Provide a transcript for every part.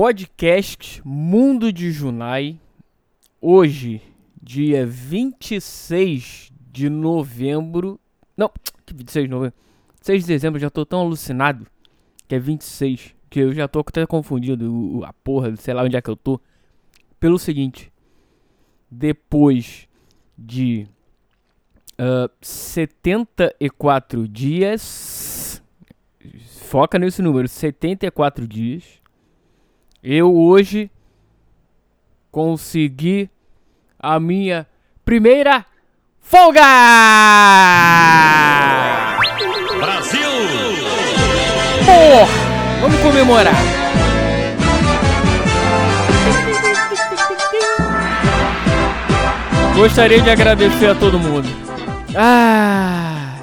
podcast Mundo de Junai. Hoje, dia 26 de novembro. Não, que 26 de novembro? 6 de dezembro, já tô tão alucinado que é 26. Que eu já tô até confundido a porra, sei lá onde é que eu tô. Pelo seguinte, depois de uh, 74 dias, foca nesse número, 74 dias, eu hoje consegui a minha primeira folga! Brasil! Porra! Vamos comemorar! Gostaria de agradecer a todo mundo. Ah!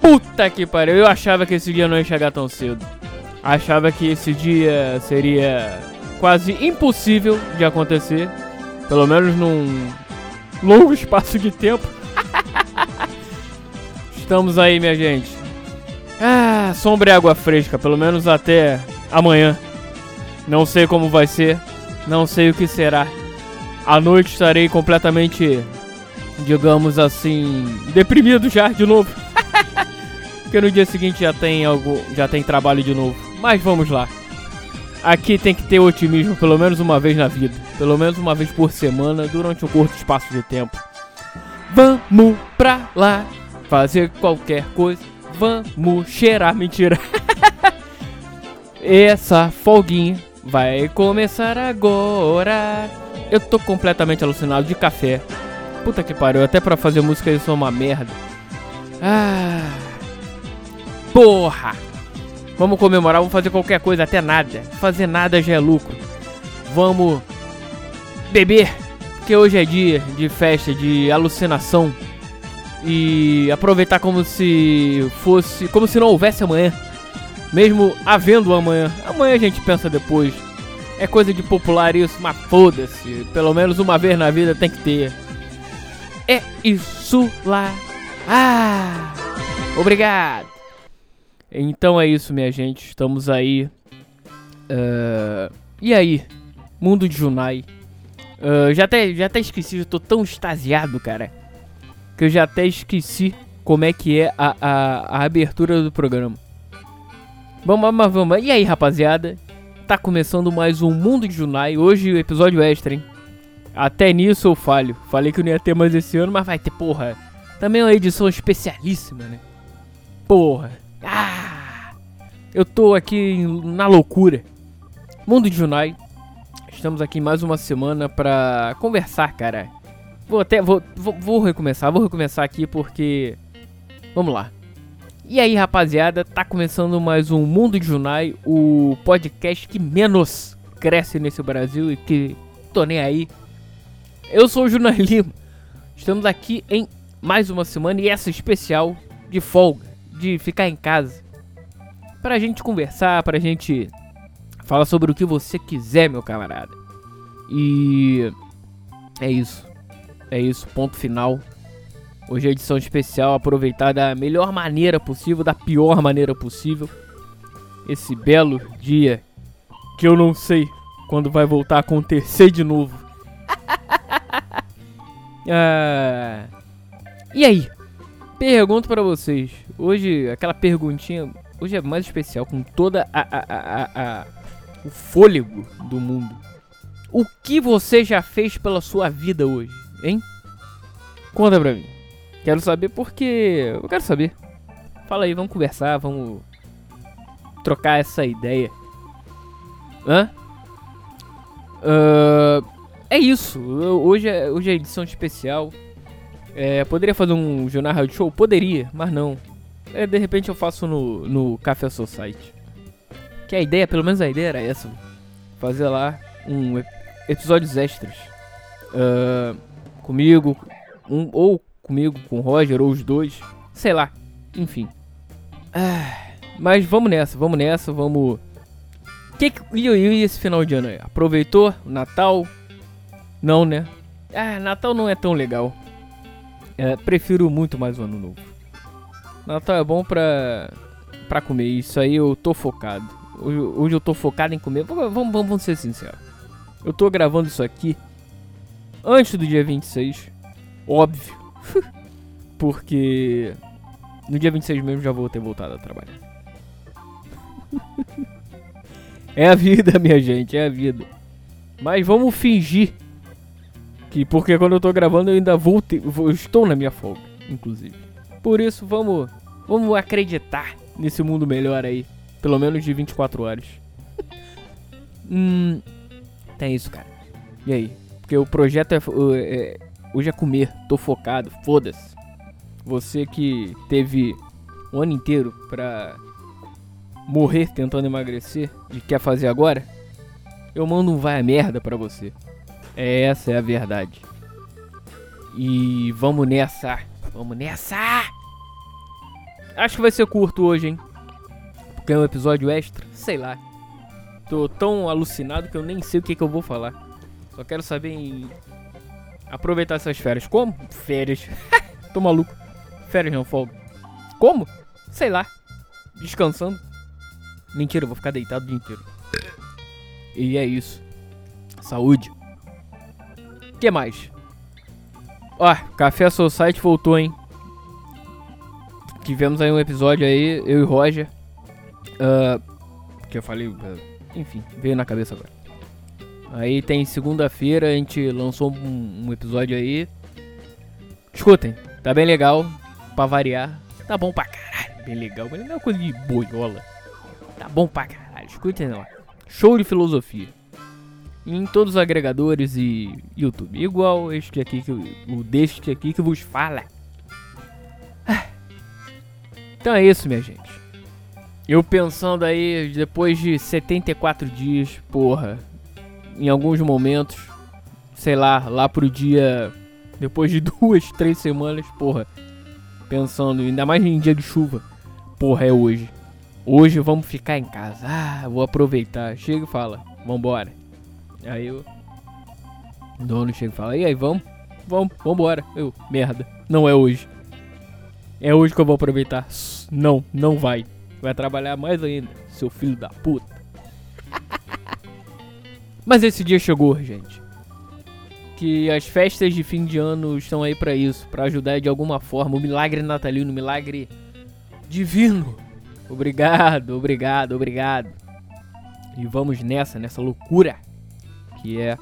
Puta que pariu, eu achava que esse dia não ia chegar tão cedo. Achava que esse dia seria quase impossível de acontecer. Pelo menos num longo espaço de tempo. Estamos aí, minha gente. Ah, sombra e água fresca, pelo menos até amanhã. Não sei como vai ser, não sei o que será. À noite estarei completamente, digamos assim, deprimido já de novo. Porque no dia seguinte já tem algo, já tem trabalho de novo. Mas vamos lá. Aqui tem que ter otimismo pelo menos uma vez na vida, pelo menos uma vez por semana durante um curto espaço de tempo. Vamos pra lá fazer qualquer coisa. Vamos cheirar mentira. Essa folguinha vai começar agora. Eu tô completamente alucinado de café. Puta que pariu, até pra fazer música isso é uma merda. Ah. Porra! Vamos comemorar, vamos fazer qualquer coisa, até nada. Fazer nada já é lucro. Vamos beber, porque hoje é dia de festa, de alucinação. E aproveitar como se fosse. como se não houvesse amanhã. Mesmo havendo amanhã. Amanhã a gente pensa depois. É coisa de popular isso, mas foda-se. Pelo menos uma vez na vida tem que ter. É isso lá. Ah! Obrigado! Então é isso, minha gente. Estamos aí. Uh, e aí? Mundo de Junai. Uh, já, até, já até esqueci, eu tô tão extasiado, cara. Que eu já até esqueci como é que é a, a, a abertura do programa. Vamos, vamos, vamos. E aí, rapaziada? Tá começando mais um Mundo de Junai. Hoje o episódio extra, hein? Até nisso eu falho. Falei que eu não ia ter mais esse ano, mas vai ter, porra. Também é uma edição especialíssima, né? Porra. Ah! Eu tô aqui na loucura. Mundo de Junai. Estamos aqui mais uma semana pra conversar, cara. Vou até. Vou, vou, vou recomeçar, vou recomeçar aqui porque. Vamos lá. E aí, rapaziada, tá começando mais um Mundo de Junai, o podcast que menos cresce nesse Brasil e que tô nem aí. Eu sou o Junai Lima. Estamos aqui em mais uma semana e essa especial de folga, de ficar em casa. Pra gente conversar, pra gente falar sobre o que você quiser, meu camarada. E é isso. É isso, ponto final. Hoje é edição especial, aproveitar da melhor maneira possível, da pior maneira possível. Esse belo dia que eu não sei quando vai voltar a acontecer de novo. ah, e aí? Pergunto para vocês. Hoje, aquela perguntinha. Hoje é mais especial, com toda a, a, a, a, o fôlego do mundo. O que você já fez pela sua vida hoje, hein? Conta pra mim. Quero saber porque. Eu quero saber. Fala aí, vamos conversar, vamos trocar essa ideia. Hã? Uh, é isso. Hoje é, hoje é edição especial. É, poderia fazer um jornal rádio show? Poderia, mas não. É, de repente eu faço no, no Café Society. Que a ideia, pelo menos a ideia era essa. Fazer lá um episódios extras. Uh, comigo. Um, ou comigo, com o Roger, ou os dois. Sei lá. Enfim. Ah, mas vamos nessa, vamos nessa, vamos. Que que, e, e esse final de ano aí? Aproveitou Natal? Não, né? Ah, Natal não é tão legal. É, prefiro muito mais o Ano Novo. Natal é bom pra, pra comer, isso aí eu tô focado. Hoje, hoje eu tô focado em comer. Vamos, vamos, vamos ser sinceros. Eu tô gravando isso aqui antes do dia 26. Óbvio. Porque no dia 26 mesmo já vou ter voltado a trabalhar. é a vida, minha gente, é a vida. Mas vamos fingir que porque quando eu tô gravando eu ainda vou, ter, vou estou na minha folga, inclusive. Por isso vamos vamos acreditar nesse mundo melhor aí, pelo menos de 24 horas. hum, tem isso, cara. E aí? Porque o projeto é, é hoje é comer, tô focado, foda-se. Você que teve um ano inteiro pra morrer tentando emagrecer e quer fazer agora, eu mando um vai a merda pra você. É, essa é a verdade. E vamos nessa. Vamos nessa! Acho que vai ser curto hoje, hein? Porque é um episódio extra, sei lá. Tô tão alucinado que eu nem sei o que, que eu vou falar. Só quero saber em aproveitar essas férias. Como? Férias. Tô maluco. Férias não folga. Como? Sei lá. Descansando. Mentira, eu vou ficar deitado o dia inteiro. E é isso. Saúde. O que mais? Ó, Café Society voltou, hein? Tivemos aí um episódio aí, eu e Roger. Uh, que eu falei. Uh, enfim, veio na cabeça agora. Aí tem segunda-feira, a gente lançou um, um episódio aí. Escutem, tá bem legal pra variar. Tá bom pra caralho, bem legal, mas não é coisa de boiola. Tá bom pra caralho, escutem lá. Show de filosofia. Em todos os agregadores e YouTube. Igual este aqui, que, o deste aqui que vos fala. Então é isso, minha gente. Eu pensando aí, depois de 74 dias, porra, em alguns momentos, sei lá, lá pro dia. Depois de duas, três semanas, porra, pensando, ainda mais em dia de chuva. Porra, é hoje. Hoje vamos ficar em casa. Ah, vou aproveitar. Chega e fala, vambora. Aí o dono chega e fala, e aí, vamos? Vamos, vambora. Eu, merda, não é hoje. É hoje que eu vou aproveitar. Não, não vai. Vai trabalhar mais ainda, seu filho da puta. Mas esse dia chegou, gente que as festas de fim de ano estão aí para isso, para ajudar de alguma forma o milagre natalino, o milagre divino. Obrigado, obrigado, obrigado. E vamos nessa, nessa loucura que é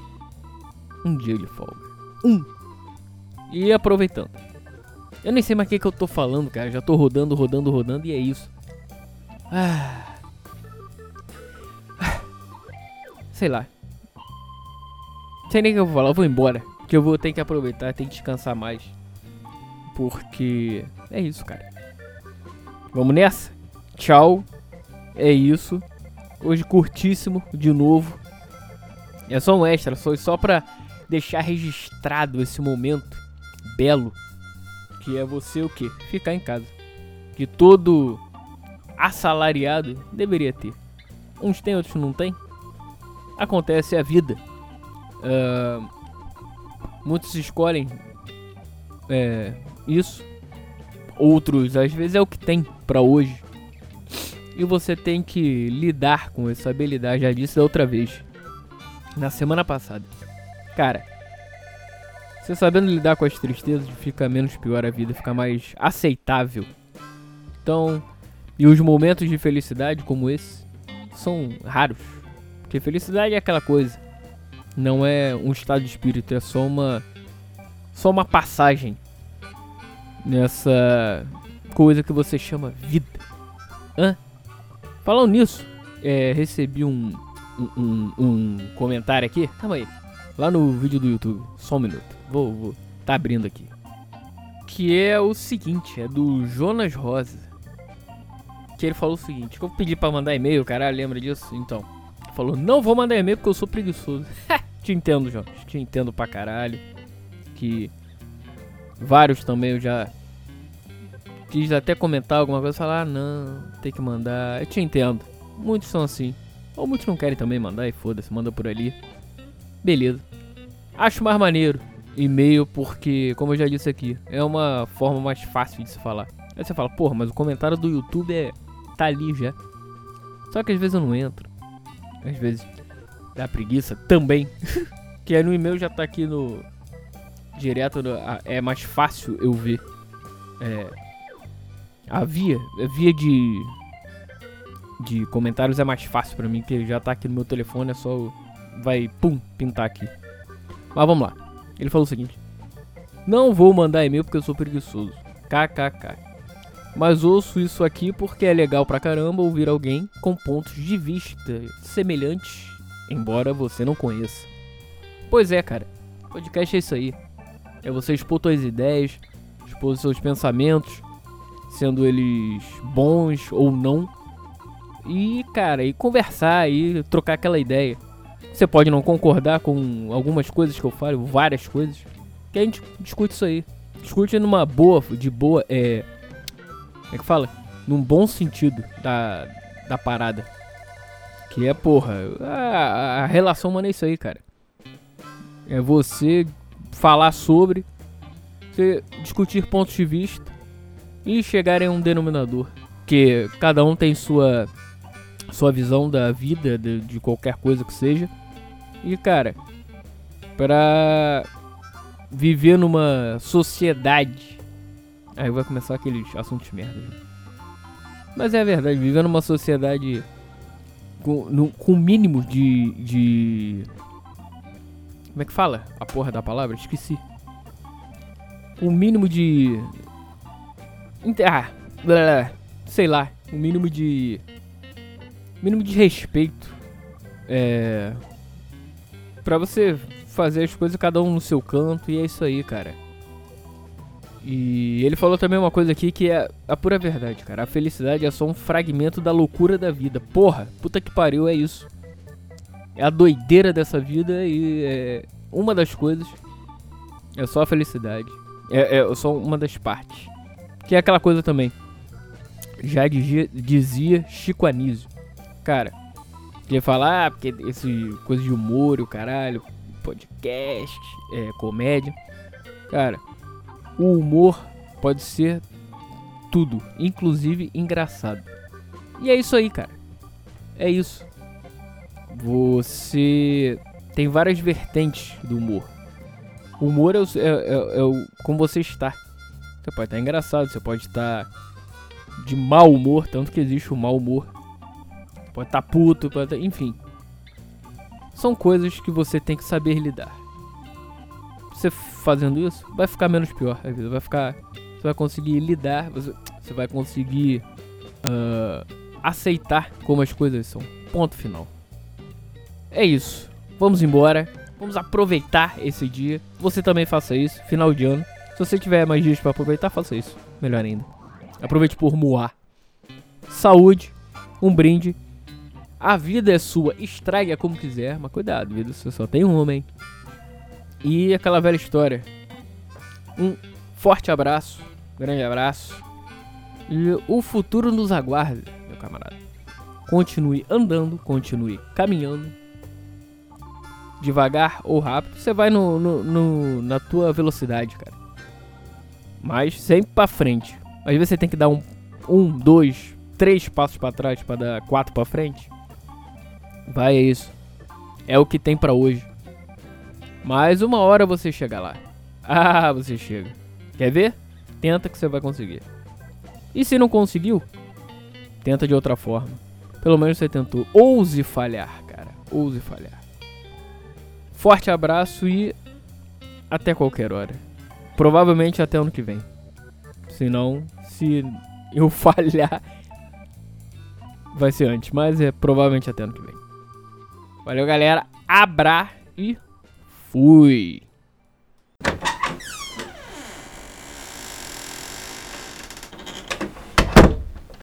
um dia de folga. Um. E aproveitando. Eu nem sei mais o que, que eu tô falando, cara. Já tô rodando, rodando, rodando e é isso. Ah. Sei lá sei nem o que eu vou falar, eu vou embora. Porque eu vou ter que aproveitar, ter que descansar mais. Porque é isso, cara. Vamos nessa? Tchau. É isso. Hoje curtíssimo de novo. É só um extra, foi só pra deixar registrado esse momento belo. Que é você o que? Ficar em casa. Que todo assalariado deveria ter. Uns tem, outros não tem. Acontece a vida. Uh, muitos escolhem é, isso, outros às vezes é o que tem para hoje. E você tem que lidar com isso, saber lidar. Já disse da outra vez, na semana passada. Cara, você sabendo lidar com as tristezas, fica menos pior a vida, fica mais aceitável. Então, e os momentos de felicidade como esse são raros. Porque felicidade é aquela coisa não é um estado de espírito, é só uma só uma passagem nessa coisa que você chama vida. Hã? Falando nisso, é, recebi um, um, um, um, comentário aqui. Calma aí. Lá no vídeo do YouTube. Só um minuto. Vou, vou. Tá abrindo aqui. Que é o seguinte, é do Jonas Rosa. Que ele falou o seguinte, que eu pedi pra mandar e-mail, caralho, lembra disso? Então. Falou, não vou mandar e-mail porque eu sou preguiçoso. te entendo, João. Te entendo pra caralho. Que vários também eu já quis até comentar alguma coisa, falar, ah, não, tem que mandar. Eu te entendo. Muitos são assim. Ou muitos não querem também mandar e foda-se, manda por ali. Beleza. Acho mais maneiro e-mail porque, como eu já disse aqui, é uma forma mais fácil de se falar. Aí você fala, porra, mas o comentário do YouTube é tá ali já. Só que às vezes eu não entro. Às vezes dá preguiça também. que aí no e-mail já tá aqui no. Direto. No, é mais fácil eu ver. É. A via. A via de. De comentários é mais fácil pra mim, porque já tá aqui no meu telefone, é só. Vai, pum, pintar aqui. Mas vamos lá. Ele falou o seguinte: Não vou mandar e-mail porque eu sou preguiçoso. KKK. Mas ouço isso aqui porque é legal pra caramba ouvir alguém com pontos de vista semelhantes, embora você não conheça. Pois é, cara. Podcast é isso aí. É você expor suas ideias, expor seus pensamentos, sendo eles bons ou não. E, cara, e conversar e trocar aquela ideia. Você pode não concordar com algumas coisas que eu falo, várias coisas. Que a gente discute isso aí. Discute numa boa, de boa, é. Como é que fala? Num bom sentido da, da parada. Que é, porra, a, a relação humana é isso aí, cara. É você falar sobre, você discutir pontos de vista e chegar em um denominador. Que cada um tem sua sua visão da vida, de, de qualquer coisa que seja. E cara, para viver numa sociedade. Aí vai começar aqueles assuntos merda. Mas é verdade, viver numa sociedade com, com mínimo de, de. Como é que fala? A porra da palavra? Esqueci. O mínimo de. Ah, blá, sei lá. O mínimo de. Mínimo de respeito. É. Pra você fazer as coisas cada um no seu canto e é isso aí, cara. E ele falou também uma coisa aqui que é a pura verdade, cara. A felicidade é só um fragmento da loucura da vida. Porra, puta que pariu, é isso. É a doideira dessa vida e é uma das coisas. É só a felicidade. É, é só uma das partes. Que é aquela coisa também. Já dizia, dizia Chico Anísio. Cara, ele fala, ah, porque esse coisa de humor, o caralho, podcast, é, comédia. Cara, o humor pode ser tudo, inclusive engraçado. E é isso aí, cara. É isso. Você tem várias vertentes do humor. O humor é, o, é, é, é o como você está. Você pode estar engraçado, você pode estar de mau humor, tanto que existe o mau humor. Pode estar puto, pode estar, enfim. São coisas que você tem que saber lidar você fazendo isso, vai ficar menos pior a vida. Vai ficar. Você vai conseguir lidar, você, você vai conseguir uh, aceitar como as coisas são. Ponto final. É isso. Vamos embora. Vamos aproveitar esse dia. Você também faça isso. Final de ano. Se você tiver mais dias para aproveitar, faça isso. Melhor ainda. Aproveite por moar. Saúde. Um brinde. A vida é sua. Estrague-a como quiser. Mas cuidado, vida. Você só tem uma, hein? E aquela velha história. Um forte abraço, grande abraço. E o futuro nos aguarda, meu camarada. Continue andando, continue caminhando. Devagar ou rápido, você vai no, no, no, na tua velocidade, cara. Mas sempre pra frente. Às vezes você tem que dar um, um dois, três passos para trás para dar quatro para frente. Vai, é isso. É o que tem para hoje. Mas uma hora você chega lá. Ah, você chega. Quer ver? Tenta que você vai conseguir. E se não conseguiu, tenta de outra forma. Pelo menos você tentou. Ouse falhar, cara. Ouse falhar. Forte abraço e até qualquer hora. Provavelmente até ano que vem. Se não, se eu falhar, vai ser antes. Mas é provavelmente até ano que vem. Valeu, galera. Abra e Fui!